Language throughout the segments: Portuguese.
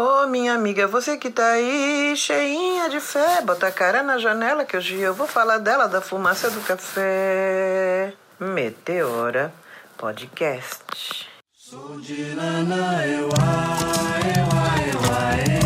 Ô, oh, minha amiga, você que tá aí cheinha de fé, bota a cara na janela que hoje eu vou falar dela, da fumaça do café. Meteora Podcast. Sou de lana, eu, eu, eu, eu,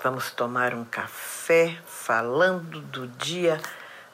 Vamos tomar um café falando do dia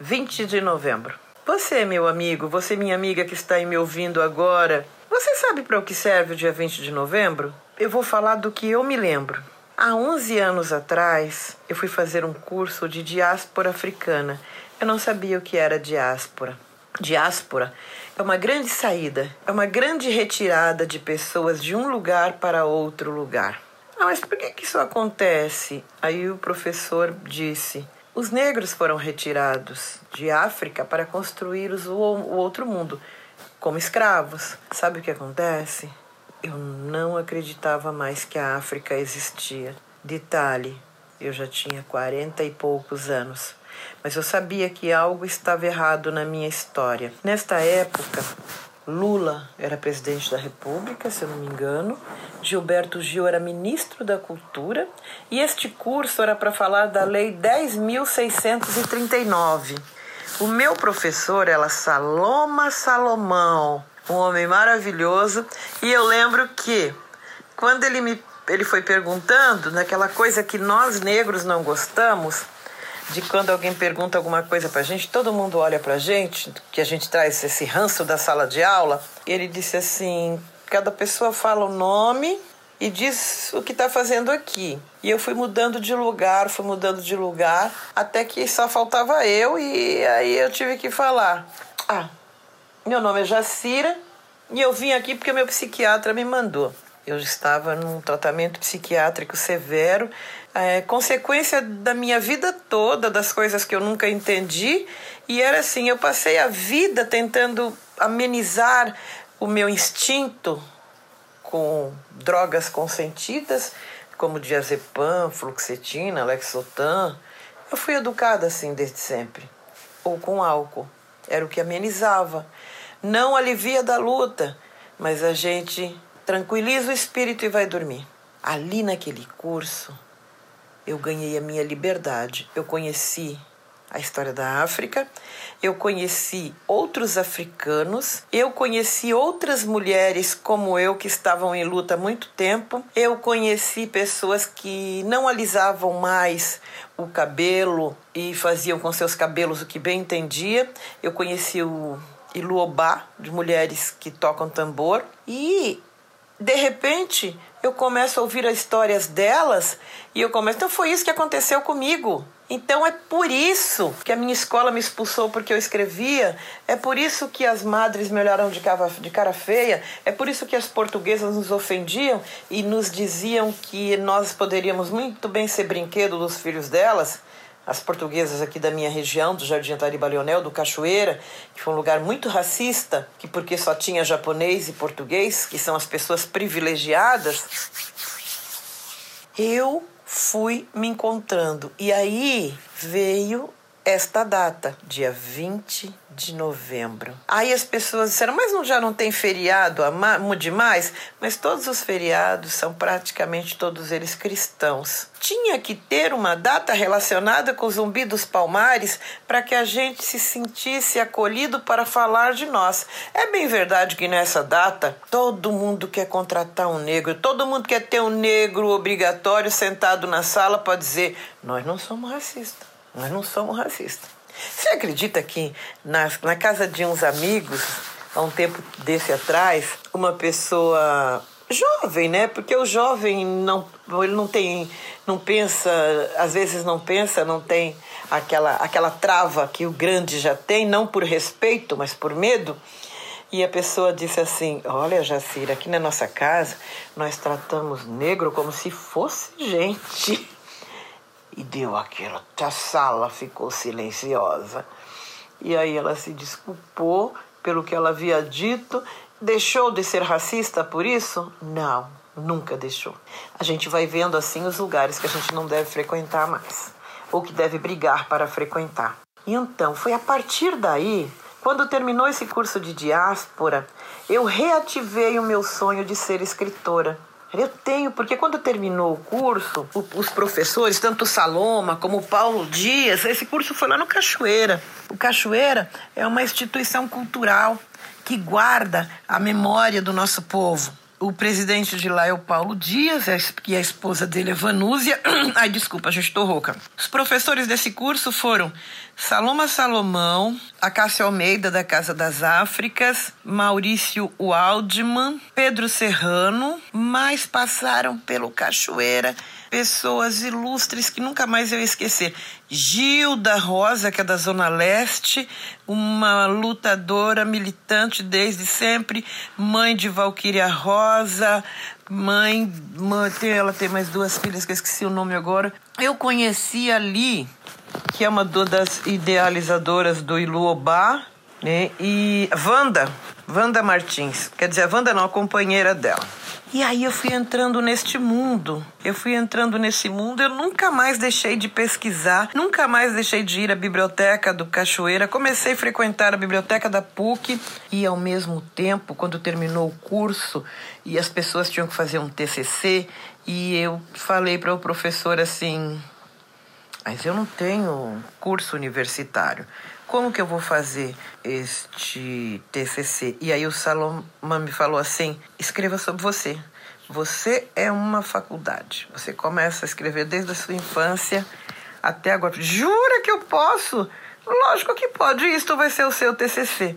20 de novembro. Você, meu amigo, você, minha amiga que está aí me ouvindo agora, você sabe para o que serve o dia 20 de novembro? Eu vou falar do que eu me lembro. Há 11 anos atrás, eu fui fazer um curso de diáspora africana. Eu não sabia o que era diáspora. Diáspora é uma grande saída, é uma grande retirada de pessoas de um lugar para outro lugar. Ah, mas por que, que isso acontece? Aí o professor disse: os negros foram retirados de África para construir o, o outro mundo como escravos. Sabe o que acontece? Eu não acreditava mais que a África existia. Detalhe, eu já tinha quarenta e poucos anos, mas eu sabia que algo estava errado na minha história. Nesta época, Lula era presidente da República, se eu não me engano. Gilberto Gil era ministro da Cultura. E este curso era para falar da Lei 10.639. O meu professor era Saloma Salomão, um homem maravilhoso. E eu lembro que, quando ele me ele foi perguntando, naquela coisa que nós negros não gostamos, de quando alguém pergunta alguma coisa pra gente, todo mundo olha pra gente, que a gente traz esse ranço da sala de aula. Ele disse assim: cada pessoa fala o nome e diz o que está fazendo aqui. E eu fui mudando de lugar, fui mudando de lugar, até que só faltava eu e aí eu tive que falar: Ah, meu nome é Jacira e eu vim aqui porque meu psiquiatra me mandou. Eu estava num tratamento psiquiátrico severo é, consequência da minha vida toda, das coisas que eu nunca entendi. E era assim: eu passei a vida tentando amenizar o meu instinto com drogas consentidas, como diazepam, fluoxetina, lexotan. Eu fui educada assim desde sempre. Ou com álcool. Era o que amenizava. Não alivia da luta, mas a gente tranquiliza o espírito e vai dormir. Ali naquele curso, eu ganhei a minha liberdade. Eu conheci a história da África, eu conheci outros africanos, eu conheci outras mulheres como eu que estavam em luta há muito tempo, eu conheci pessoas que não alisavam mais o cabelo e faziam com seus cabelos o que bem entendia, eu conheci o Iluobá, de mulheres que tocam tambor, e de repente eu começo a ouvir as histórias delas e eu começo. Então foi isso que aconteceu comigo. Então é por isso que a minha escola me expulsou porque eu escrevia, é por isso que as madres me olharam de cara, de cara feia, é por isso que as portuguesas nos ofendiam e nos diziam que nós poderíamos muito bem ser brinquedo dos filhos delas as portuguesas aqui da minha região, do Jardim Antariba Leonel, do Cachoeira, que foi um lugar muito racista, que porque só tinha japonês e português, que são as pessoas privilegiadas, eu fui me encontrando. E aí veio esta data, dia 20 de novembro. Aí as pessoas disseram, mas não, já não tem feriado demais? Mas todos os feriados são praticamente todos eles cristãos. Tinha que ter uma data relacionada com o zumbi dos palmares para que a gente se sentisse acolhido para falar de nós. É bem verdade que nessa data todo mundo quer contratar um negro, todo mundo quer ter um negro obrigatório sentado na sala para dizer: nós não somos racistas, nós não somos racistas. Você acredita que na, na casa de uns amigos, há um tempo desse atrás, uma pessoa jovem, né? Porque o jovem não, ele não tem, não pensa, às vezes não pensa, não tem aquela, aquela trava que o grande já tem, não por respeito, mas por medo. E a pessoa disse assim: Olha, Jacira, aqui na nossa casa nós tratamos negro como se fosse gente. E deu aquela. A sala ficou silenciosa. E aí ela se desculpou pelo que ela havia dito. Deixou de ser racista por isso? Não. Nunca deixou. A gente vai vendo assim os lugares que a gente não deve frequentar mais, ou que deve brigar para frequentar. E então, foi a partir daí, quando terminou esse curso de diáspora, eu reativei o meu sonho de ser escritora. Eu tenho, porque quando terminou o curso, os professores, tanto o Saloma como o Paulo Dias, esse curso foi lá no Cachoeira. O Cachoeira é uma instituição cultural que guarda a memória do nosso povo. O presidente de lá é o Paulo Dias, e a esposa dele é Vanúzia. Ai, desculpa, já estou rouca. Os professores desse curso foram Saloma Salomão, Acácio Almeida, da Casa das Áfricas, Maurício Waldman, Pedro Serrano, mas passaram pelo Cachoeira pessoas ilustres que nunca mais eu esquecer. Gilda Rosa, que é da Zona Leste, uma lutadora militante desde sempre, mãe de Valquíria Rosa, mãe, mãe, ela tem mais duas filhas que eu esqueci o nome agora. Eu conheci ali que é uma das idealizadoras do Iluobá, né? E Wanda, Wanda Martins, quer dizer, a Wanda não, a companheira dela. E aí eu fui entrando neste mundo. Eu fui entrando nesse mundo, eu nunca mais deixei de pesquisar, nunca mais deixei de ir à biblioteca do Cachoeira. Comecei a frequentar a biblioteca da PUC e ao mesmo tempo, quando terminou o curso e as pessoas tinham que fazer um TCC, e eu falei para o professor assim: mas eu não tenho curso universitário. Como que eu vou fazer este TCC? E aí o Salomão me falou assim: escreva sobre você. Você é uma faculdade. Você começa a escrever desde a sua infância até agora. Jura que eu posso? Lógico que pode. Isto vai ser o seu TCC.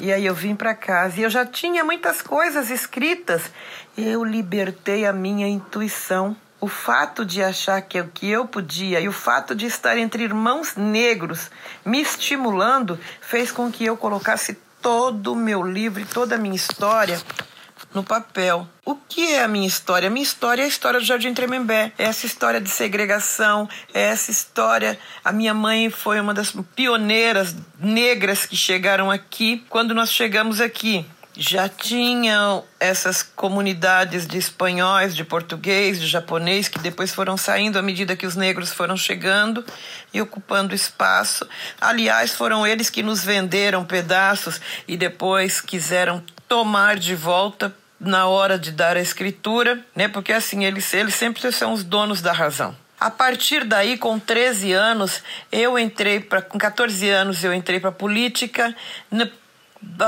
E aí eu vim para casa e eu já tinha muitas coisas escritas. Eu libertei a minha intuição o fato de achar que, que eu podia e o fato de estar entre irmãos negros me estimulando fez com que eu colocasse todo o meu livro e toda a minha história no papel. O que é a minha história? A minha história é a história do Jardim Tremembé. É essa história de segregação, é essa história. A minha mãe foi uma das pioneiras negras que chegaram aqui. Quando nós chegamos aqui, já tinham essas comunidades de espanhóis, de português, de japonês, que depois foram saindo à medida que os negros foram chegando e ocupando espaço. Aliás, foram eles que nos venderam pedaços e depois quiseram tomar de volta na hora de dar a escritura, né? Porque assim, eles, eles sempre são os donos da razão. A partir daí, com 13 anos, eu entrei para com 14 anos eu entrei para política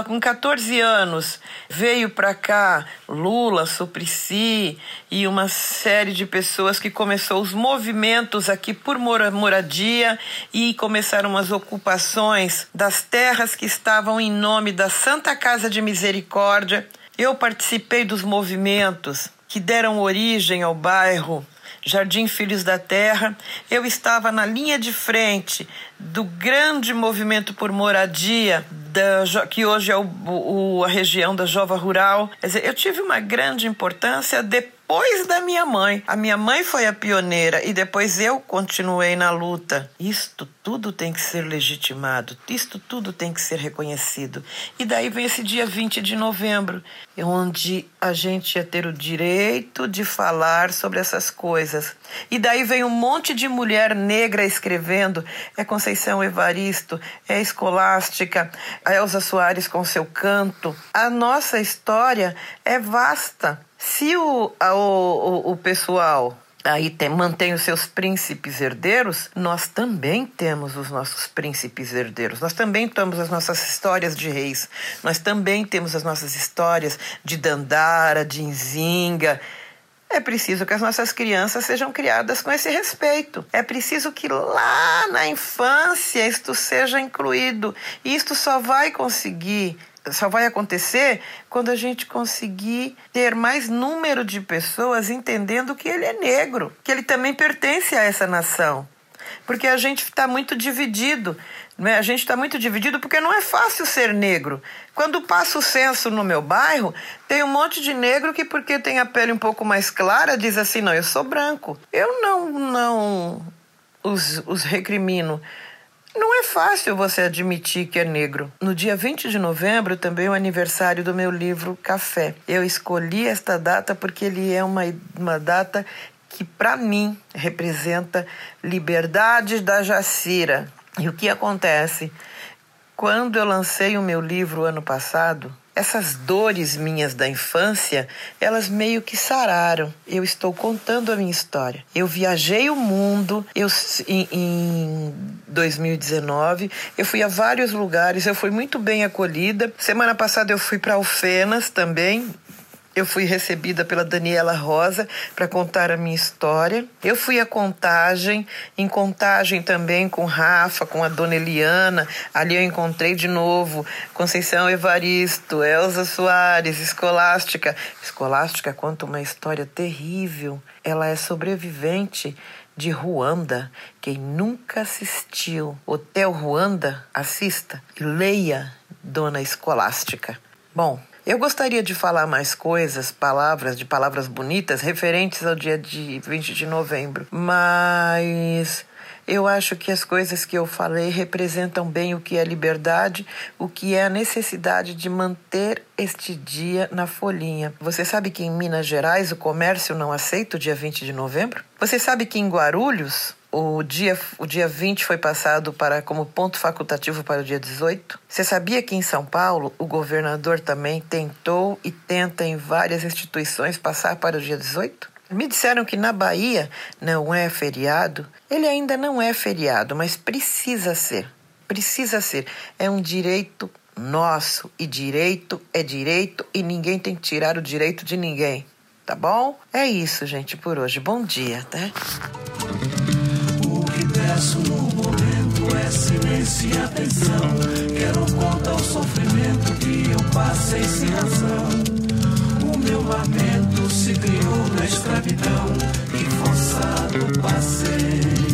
com 14 anos veio para cá Lula, Suplicy e uma série de pessoas que começou os movimentos aqui por moradia e começaram as ocupações das terras que estavam em nome da Santa Casa de Misericórdia. Eu participei dos movimentos que deram origem ao bairro Jardim Filhos da Terra, eu estava na linha de frente do grande movimento por moradia, da, que hoje é o, o, a região da Jova Rural. Quer dizer, eu tive uma grande importância depois depois da minha mãe. A minha mãe foi a pioneira e depois eu continuei na luta. Isto tudo tem que ser legitimado, isto tudo tem que ser reconhecido. E daí vem esse dia 20 de novembro, onde a gente ia ter o direito de falar sobre essas coisas. E daí vem um monte de mulher negra escrevendo. É Conceição Evaristo, é Escolástica, a Elza Soares com seu canto. A nossa história é vasta. Se o, o, o pessoal aí tem, mantém os seus príncipes herdeiros, nós também temos os nossos príncipes herdeiros. Nós também temos as nossas histórias de reis. Nós também temos as nossas histórias de Dandara, de Nzinga. É preciso que as nossas crianças sejam criadas com esse respeito. É preciso que lá na infância isto seja incluído. E isto só vai conseguir só vai acontecer quando a gente conseguir ter mais número de pessoas entendendo que ele é negro, que ele também pertence a essa nação. Porque a gente está muito dividido. Né? A gente está muito dividido porque não é fácil ser negro. Quando passa o censo no meu bairro, tem um monte de negro que, porque tem a pele um pouco mais clara, diz assim: não, eu sou branco. Eu não, não os, os recrimino Não é fácil você admitir que é negro. No dia 20 de novembro também é o aniversário do meu livro Café. Eu escolhi esta data porque ele é uma, uma data que, para mim, representa liberdade da Jacira. E o que acontece? Quando eu lancei o meu livro ano passado, essas dores minhas da infância, elas meio que sararam. Eu estou contando a minha história. Eu viajei o mundo eu, em, em 2019, eu fui a vários lugares, eu fui muito bem acolhida. Semana passada eu fui para Alfenas também, eu fui recebida pela Daniela Rosa para contar a minha história. Eu fui a Contagem, em Contagem também com Rafa, com a Dona Eliana. Ali eu encontrei de novo Conceição Evaristo, Elza Soares, Escolástica. Escolástica conta uma história terrível. Ela é sobrevivente de Ruanda. Quem nunca assistiu Hotel Ruanda, assista e leia Dona Escolástica. Bom, eu gostaria de falar mais coisas, palavras, de palavras bonitas referentes ao dia de 20 de novembro, mas eu acho que as coisas que eu falei representam bem o que é liberdade, o que é a necessidade de manter este dia na folhinha. Você sabe que em Minas Gerais o comércio não aceita o dia 20 de novembro? Você sabe que em Guarulhos o dia, o dia 20 foi passado para como ponto facultativo para o dia 18. Você sabia que em São Paulo o governador também tentou e tenta em várias instituições passar para o dia 18? Me disseram que na Bahia não é feriado. Ele ainda não é feriado, mas precisa ser. Precisa ser. É um direito nosso. E direito é direito e ninguém tem que tirar o direito de ninguém. Tá bom? É isso, gente, por hoje. Bom dia, tá? Peço no momento é silêncio e atenção. Quero contar o sofrimento que eu passei sem razão. O meu lamento se criou na escravidão e forçado passei.